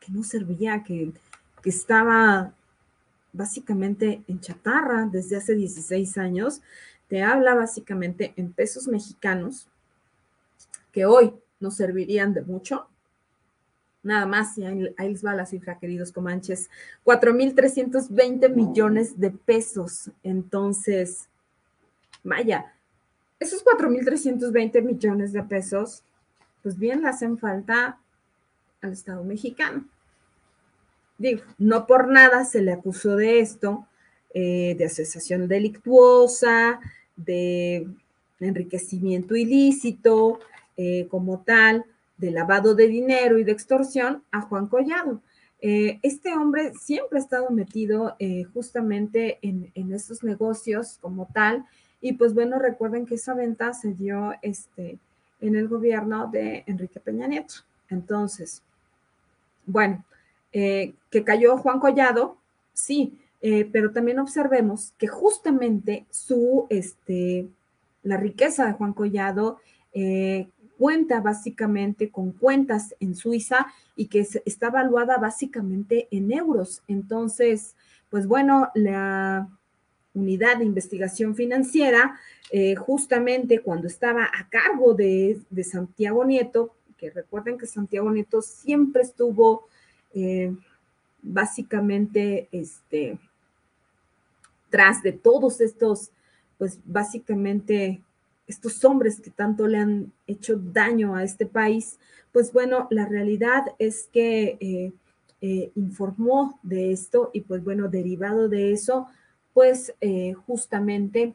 que no servía, que, que estaba básicamente en chatarra desde hace 16 años te habla básicamente en pesos mexicanos, que hoy nos servirían de mucho. Nada más, y ahí, les va la cifra, queridos comanches, 4.320 millones de pesos. Entonces, vaya, esos 4.320 millones de pesos, pues bien le hacen falta al Estado mexicano. Digo, no por nada se le acusó de esto, eh, de asociación delictuosa, de enriquecimiento ilícito eh, como tal, de lavado de dinero y de extorsión a Juan Collado. Eh, este hombre siempre ha estado metido justamente en, en, estos negocios como tal Y pues bueno, recuerden que esa venta se dio este, en el gobierno de Enrique Peña Nieto. Entonces, bueno, eh, que cayó Juan Collado, sí, eh, pero también observemos que justamente su, este, la riqueza de Juan Collado eh, cuenta básicamente con cuentas en Suiza y que está evaluada básicamente en euros. Entonces, pues bueno, la unidad de investigación financiera, eh, justamente cuando estaba a cargo de, Santiago Nieto, que recuerden que Santiago Nieto siempre estuvo eh, básicamente este, tras de todos estos, pues básicamente estos hombres que tanto le han hecho daño a este país, pues bueno, la realidad es que eh, informó de esto y pues bueno, derivado de eso, pues eh, justamente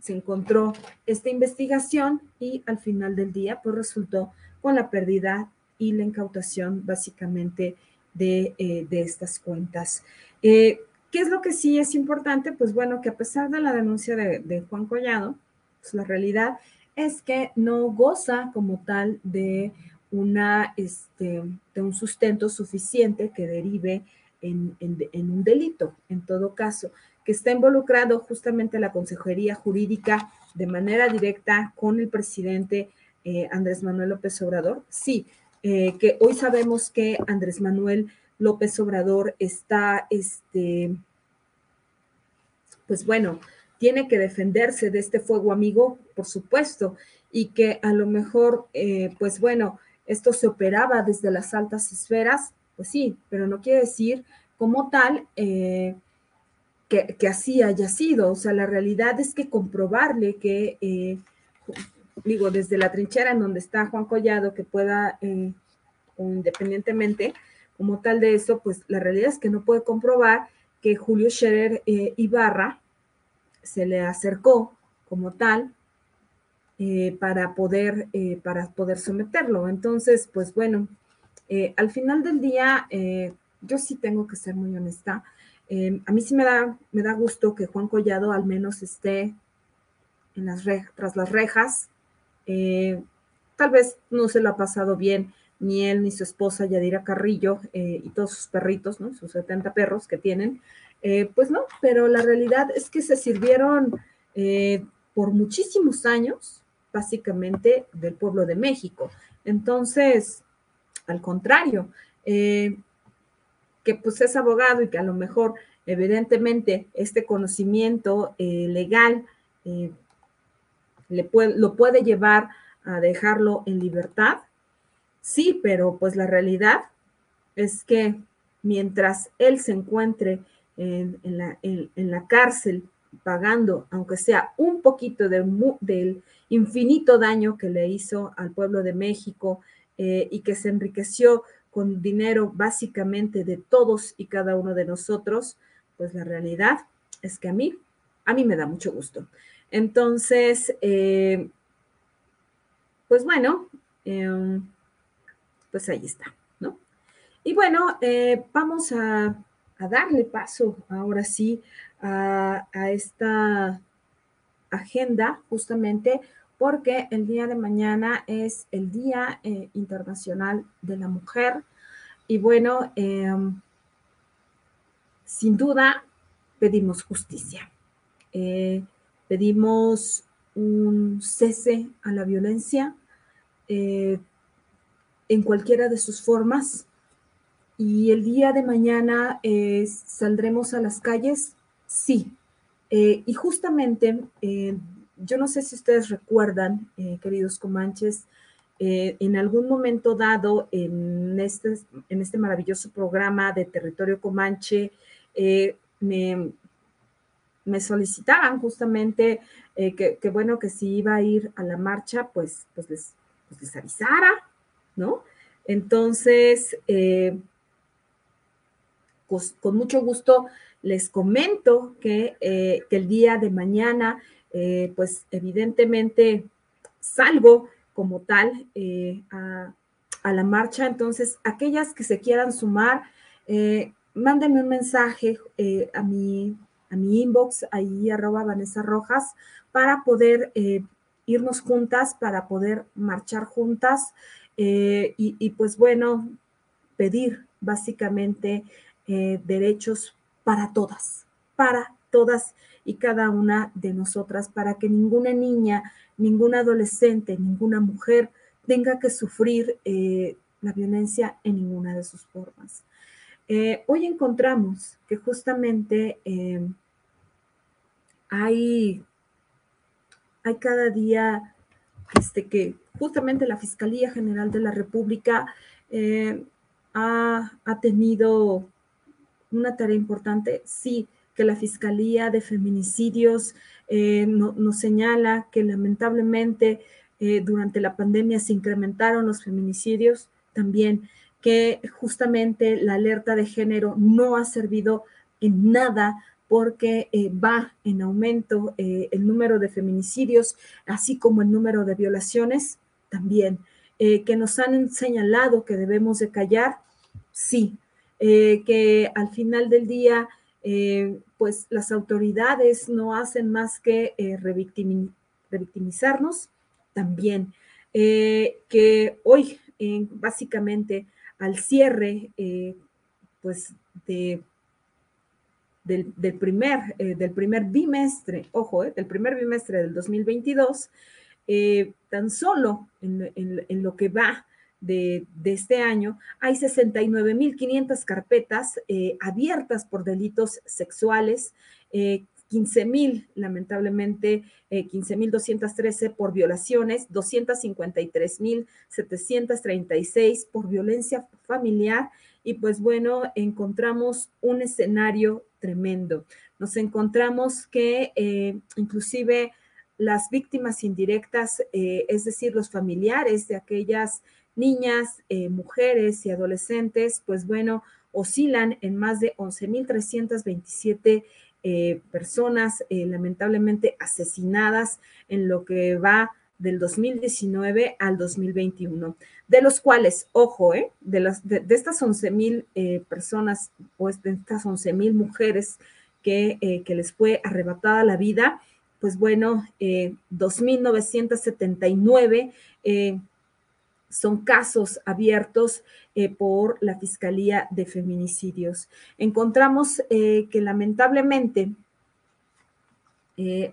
se encontró esta investigación y al final del día pues resultó con la pérdida y la incautación básicamente de, estas cuentas. ¿Qué es lo que sí es importante? Pues bueno, que a pesar de la denuncia de Juan Collado, pues, la realidad es que no goza como tal de, una, este, de un sustento suficiente que derive en, un delito, en todo caso, que está involucrado justamente la Consejería Jurídica de manera directa con el presidente eh, Andrés Manuel López Obrador. Sí, eh, que hoy sabemos que Andrés Manuel López Obrador está, este, pues bueno, tiene que defenderse de este fuego amigo, por supuesto, y que a lo mejor, eh, pues bueno, esto se operaba desde las altas esferas, pues sí, pero no quiere decir como tal que, así haya sido. O sea, la realidad es que comprobarle que, eh, digo, desde la trinchera en donde está Juan Collado, que pueda, independientemente como tal de eso, pues la realidad es que no puede comprobar que Julio Scherer Ibarra, se le acercó como tal eh, para, poder, eh, para poder someterlo. Entonces, pues bueno, eh, al final del día, yo sí tengo que ser muy honesta. A mí sí me da, me da gusto que Juan Collado al menos esté en las tras las rejas. tal vez no se lo ha pasado bien ni él ni su esposa Yadira Carrillo y todos sus perritos, ¿no? sus 70 perros que tienen, eh, pues no, pero la realidad es que se sirvieron eh, por muchísimos años, básicamente, del pueblo de México. Entonces, al contrario, eh, que pues es abogado y que a lo mejor, evidentemente, este conocimiento legal le puede, lo puede llevar a dejarlo en libertad. Sí, pero pues la realidad es que mientras él se encuentre en, la, en, la, cárcel pagando, aunque sea un poquito del infinito daño que le hizo al pueblo de México eh, y que se enriqueció con dinero básicamente de todos y cada uno de nosotros, pues la realidad es que a mí, a mí me da mucho gusto. Entonces, eh, pues bueno, em, pues ahí está, ¿no? Y bueno, eh, vamos a a darle paso ahora sí a, esta agenda justamente porque el día de mañana es el Día eh, Internacional de la Mujer. Y bueno, em, sin duda pedimos justicia, eh, pedimos un cese a la violencia eh, en cualquiera de sus formas, y el día de mañana saldremos a las calles, sí. Y justamente, yo no sé si ustedes recuerdan, queridos comanches, en algún momento dado en este, en este maravilloso programa de Territorio Comanche, me, me, solicitaban justamente que, bueno, que si iba a ir a la marcha, pues, pues, les, pues les avisara, ¿no? Entonces, con mucho gusto les comento que, eh, el día de mañana, eh, pues evidentemente salgo como tal eh, a, la marcha. Entonces, aquellas que se quieran sumar, mándenme un mensaje a mi, a mi inbox, ahí arroba Vanessa Rojas, para poder eh, irnos juntas, para poder marchar juntas eh, y, pues bueno, pedir básicamente eh, derechos para todas, para todas y cada una de nosotras, para que ninguna niña, ninguna adolescente, ninguna mujer tenga que sufrir la violencia en ninguna de sus formas. hoy encontramos que justamente hay hay cada día este, que justamente la Fiscalía General de la República eh, ha, tenido una tarea importante. Sí, que la Fiscalía de Feminicidios eh, nos señala que lamentablemente eh, durante la pandemia se incrementaron los feminicidios, también que justamente la alerta de género no ha servido en nada porque eh, va en aumento el número de feminicidios, así como el número de violaciones también, que nos han señalado que debemos de callar, sí, que al final del día, pues las autoridades no hacen más que revictimizarnos también, que hoy básicamente al cierre, pues de del, primer, eh, del primer bimestre, ojo, eh, del primer bimestre del 2022, eh, tan solo en, lo que va de, este año, hay 69.500 carpetas abiertas por delitos sexuales, 15.000, lamentablemente, 15.213 por violaciones, 253.736 por violencia familiar y pues bueno, encontramos un escenario tremendo. Nos encontramos que eh, inclusive las víctimas indirectas, eh, es decir, los familiares de aquellas niñas, eh, mujeres y adolescentes, pues bueno, oscilan en más de 11.327 personas lamentablemente asesinadas en lo que va del 2019 al 2021, de los cuales, ojo, eh, de, las, de, estas 11 mil eh, personas, pues de estas 11 mil mujeres que, eh, que, les fue arrebatada la vida, pues bueno, 2.979 son casos abiertos por la Fiscalía de Feminicidios. Encontramos que lamentablemente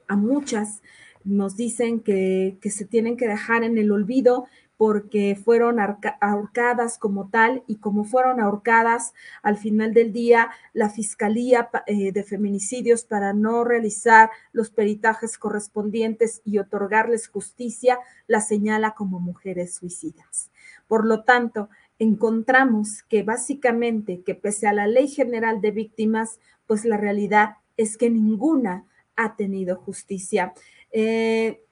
a muchas nos dicen que, se tienen que dejar en el olvido porque fueron ahorcadas como tal y como fueron ahorcadas al final del día la Fiscalía eh, de Feminicidios para no realizar los peritajes correspondientes y otorgarles justicia, la señala como mujeres suicidas. Por lo tanto, encontramos que básicamente que pese a la Ley General de Víctimas, pues la realidad es que ninguna ha tenido justicia. Eh,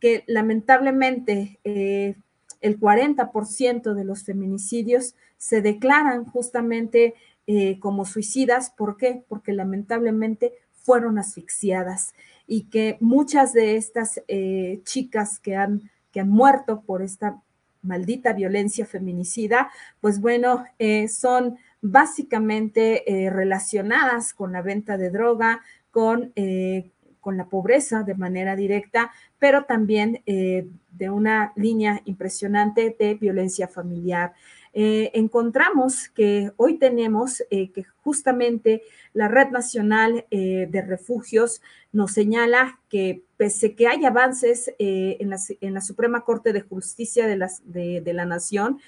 que lamentablemente eh, el 40% de los feminicidios se declaran justamente eh, como suicidas. ¿Por qué? Porque lamentablemente fueron asfixiadas y que muchas de estas chicas que han, que han muerto por esta maldita violencia feminicida, pues bueno, son básicamente relacionadas con la venta de droga, con con la pobreza de manera directa, pero también eh, de una línea impresionante de violencia familiar. Eh, encontramos que hoy tenemos eh, que justamente la Red Nacional de Refugios nos señala que pese que hay avances en la, en, la, Suprema Corte de Justicia de, de la Nación,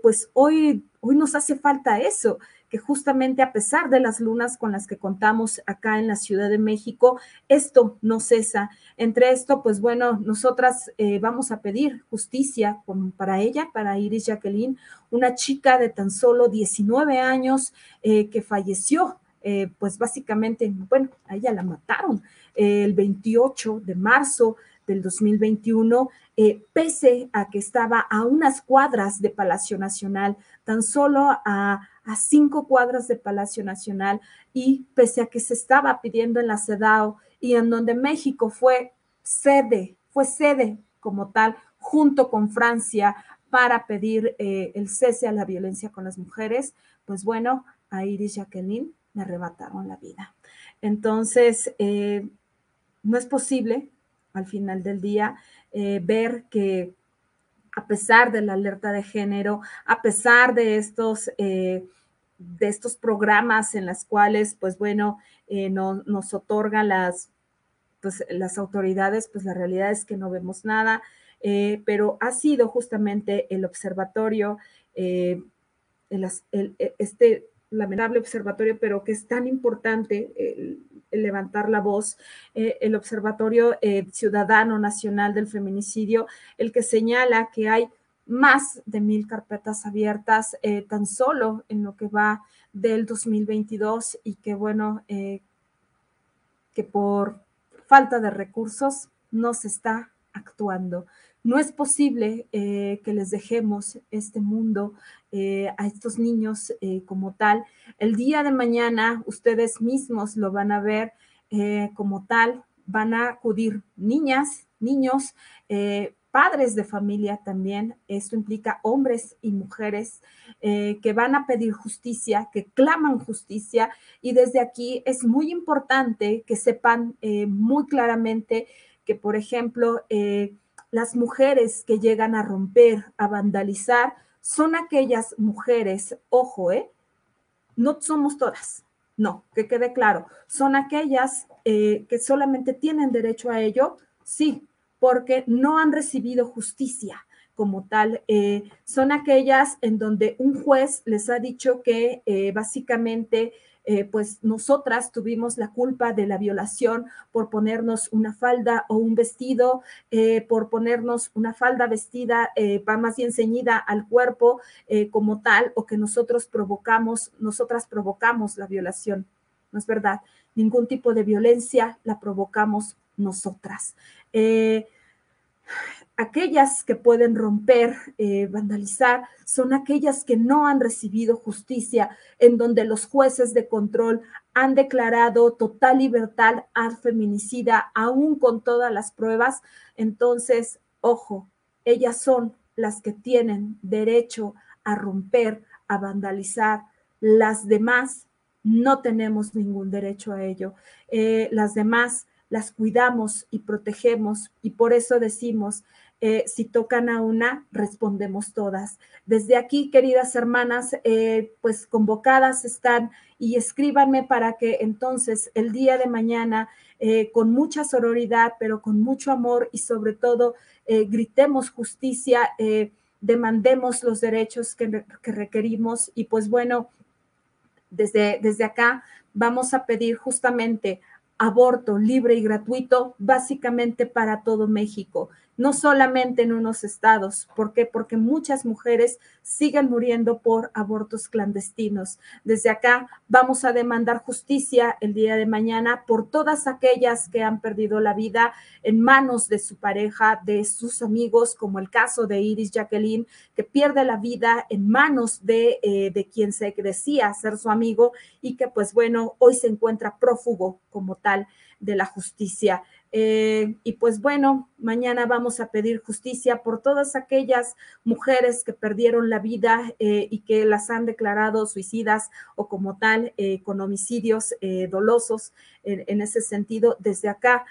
pues hoy, hoy nos hace falta eso, justamente a pesar de las lunas con las que contamos acá en la Ciudad de México, esto no cesa. Entre esto, pues bueno, nosotras eh, vamos a pedir justicia para ella, para Iris Jacqueline, una chica de tan solo 19 años eh, que falleció eh, pues básicamente, bueno, a ella la mataron el 28 de marzo del 2021, pese a que estaba a unas cuadras de Palacio Nacional, tan solo a a cinco cuadras de Palacio Nacional y pese a que se estaba pidiendo en la CEDAW y en donde México fue sede, fue sede como tal, junto con Francia para pedir eh, el cese a la violencia con las mujeres, pues bueno, a Iris Jacqueline me arrebataron la vida. Entonces, eh, no es posible al final del día eh, ver que a pesar de la alerta de género, a pesar de estos, eh, de estos programas en los cuales, pues bueno, nos otorgan las, pues, las autoridades, pues la realidad es que no vemos nada, pero ha sido justamente el observatorio, el, este lamentable observatorio, pero que es tan importante el, levantar la voz, eh, el Observatorio eh, Ciudadano Nacional del Feminicidio, el que señala que hay más de mil carpetas abiertas eh, tan solo en lo que va del 2022 y que bueno, que por falta de recursos no se está actuando. No es posible que les dejemos este mundo eh, a estos niños eh, como tal. El día de mañana ustedes mismos lo van a ver eh, como tal, van a acudir niñas, niños, padres de familia también, esto implica hombres y mujeres que van a pedir justicia, que claman justicia. Y desde aquí es muy importante que sepan muy claramente que, por ejemplo, las mujeres que llegan a romper, a vandalizar, son aquellas mujeres, ojo, ¿eh? No somos todas, no, que quede claro, son aquellas eh, que solamente tienen derecho a ello, sí, porque no han recibido justicia como tal. Eh, son aquellas en donde un juez les ha dicho que eh, básicamente eh, pues nosotras tuvimos la culpa de la violación por ponernos una falda o un vestido, eh, por ponernos una falda vestida, eh, más bien ceñida al cuerpo como tal, o que nosotros provocamos, nosotras provocamos la violación. No es verdad. Ningún tipo de violencia la provocamos nosotras aquellas que pueden romper, eh, vandalizar, son aquellas que no han recibido justicia, en donde los jueces de control han declarado total libertad al feminicida, aún con todas las pruebas. Entonces, ojo, ellas son las que tienen derecho a romper, a vandalizar. Las demás no tenemos ningún derecho a ello. Eh, las demás las cuidamos y protegemos y por eso decimos eh, si tocan a una, respondemos todas. Desde aquí, queridas hermanas, eh, pues convocadas están y escríbanme para que entonces el día de mañana, eh, con mucha sororidad, pero con mucho amor y sobre todo, gritemos justicia, demandemos los derechos que, que requerimos y pues bueno, desde, desde acá vamos a pedir justamente aborto libre y gratuito básicamente para todo México no solamente en unos estados. ¿Por qué? Porque muchas mujeres siguen muriendo por abortos clandestinos. Desde acá vamos a demandar justicia el día de mañana por todas aquellas que han perdido la vida en manos de su pareja, de sus amigos, como el caso de Iris Jacqueline, que pierde la vida en manos de, eh, de quien se decía ser su amigo y que pues bueno, hoy se encuentra prófugo como tal de la justicia. Eh, y pues bueno, mañana vamos a pedir justicia por todas aquellas mujeres que perdieron la vida eh, y que las han declarado suicidas o como tal eh, con homicidios dolosos. En, ese sentido, desde acá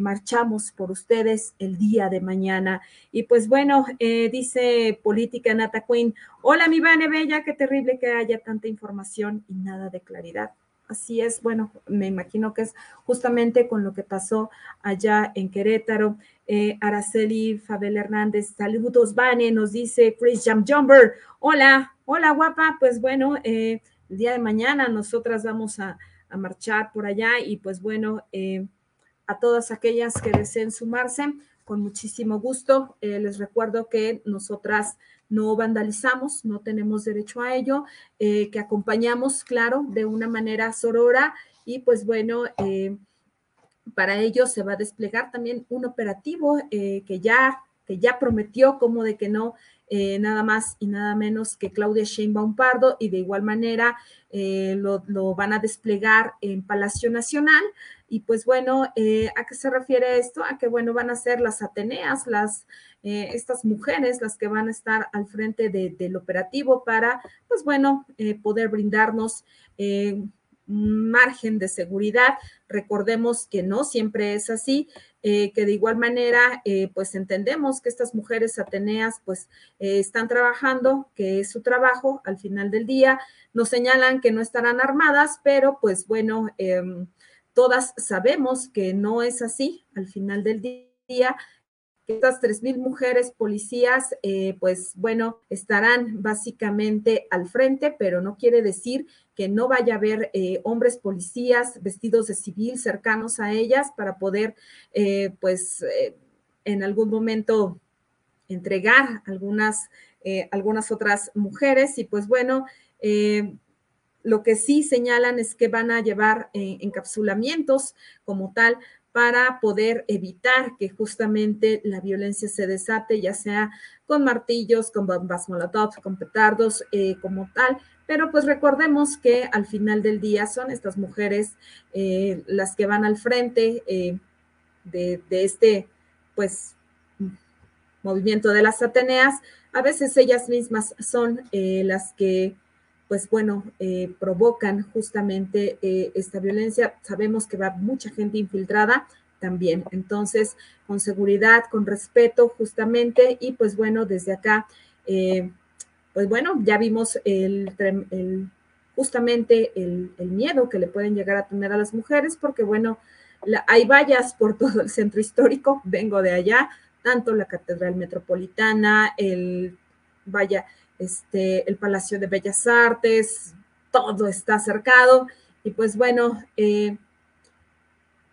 marchamos por ustedes el día de mañana. Y pues bueno, dice Política Nata Queen, hola mi Vane Bella, qué terrible que haya tanta información y nada de claridad. Así es, bueno, me imagino que es justamente con lo que pasó allá en Querétaro. Eh, Araceli Fabel Hernández, saludos, Vane, nos dice Chris Jam Jumper. Hola, hola, guapa. Pues bueno, eh, el día de mañana nosotras vamos a, marchar por allá y pues bueno, eh, a todas aquellas que deseen sumarse, con muchísimo gusto. les recuerdo que nosotras no vandalizamos, no tenemos derecho a ello, eh, que acompañamos, claro, de una manera sorora y pues bueno, eh, para ello se va a desplegar también un operativo eh, que, ya, que ya prometió como de que no, nada más y nada menos que Claudia Sheinbaum Pardo y de igual manera lo, lo, van a desplegar en Palacio Nacional. Y pues bueno, ¿a qué se refiere esto? A que bueno, van a ser las Ateneas, las eh, estas mujeres las que van a estar al frente del operativo para, pues bueno, eh, poder brindarnos eh, margen de seguridad. Recordemos que no siempre es así, eh, que de igual manera, eh, pues entendemos que estas mujeres ateneas, pues eh, están trabajando, que es su trabajo al final del día. Nos señalan que no estarán armadas, pero pues bueno, em, todas sabemos que no es así al final del día estas 3.000 mujeres policías, eh, pues bueno, estarán básicamente al frente, pero no quiere decir que no vaya a haber eh, hombres policías vestidos de civil cercanos a ellas para poder, eh, pues, en algún momento entregar algunas, algunas otras mujeres. Y pues bueno, lo que sí señalan es que van a llevar encapsulamientos como tal para poder evitar que justamente la violencia se desate, ya sea con martillos, con bombas molotov, con petardos, eh, como tal. Pero pues recordemos que al final del día son estas mujeres eh, las que van al frente eh, de, de, este, pues, movimiento de las Ateneas. A veces ellas mismas son las que pues bueno, eh, provocan justamente eh, esta violencia. Sabemos que va mucha gente infiltrada también. Entonces, con seguridad, con respeto justamente, y pues bueno, desde acá, eh, pues bueno, ya vimos el, justamente el, miedo que le pueden llegar a tener a las mujeres, porque bueno, hay vallas por (laughs) todo el centro histórico, vengo de allá, tanto la Catedral Metropolitana, el, vaya, este, el Palacio de Bellas Artes, todo está cercado. Y pues bueno, eh,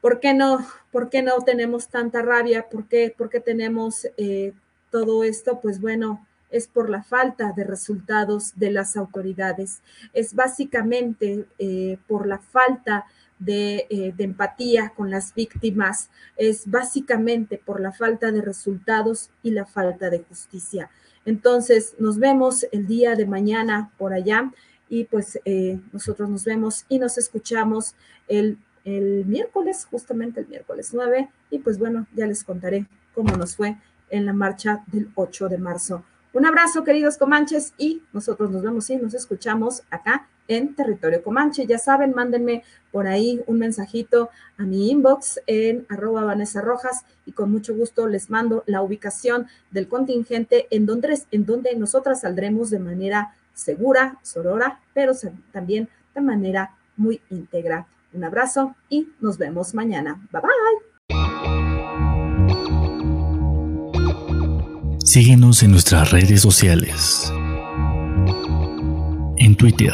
¿por, qué no, ¿por qué no tenemos tanta rabia? ¿Por qué, por qué tenemos eh, todo esto? Pues bueno, es por la falta de resultados de las autoridades. Es básicamente eh, por la falta de, de, empatía con las víctimas, es básicamente por la falta de resultados y la falta de justicia. Entonces, nos vemos el día de mañana por allá y pues eh, nosotros nos vemos y nos escuchamos el, el miércoles, justamente el miércoles 9 y pues bueno, ya les contaré cómo nos fue en la marcha del 8 de marzo. Un abrazo, queridos comanches, y nosotros nos vemos y nos escuchamos acá en Territorio Comanche. Ya saben, mándenme por ahí un mensajito a mi inbox en arroba Vanessa Rojas y con mucho gusto les mando la ubicación del contingente en donde, en donde nosotras saldremos de manera segura, sorora, pero también de manera muy íntegra. Un abrazo y nos vemos mañana. Bye bye. Síguenos en nuestras redes sociales. En Twitter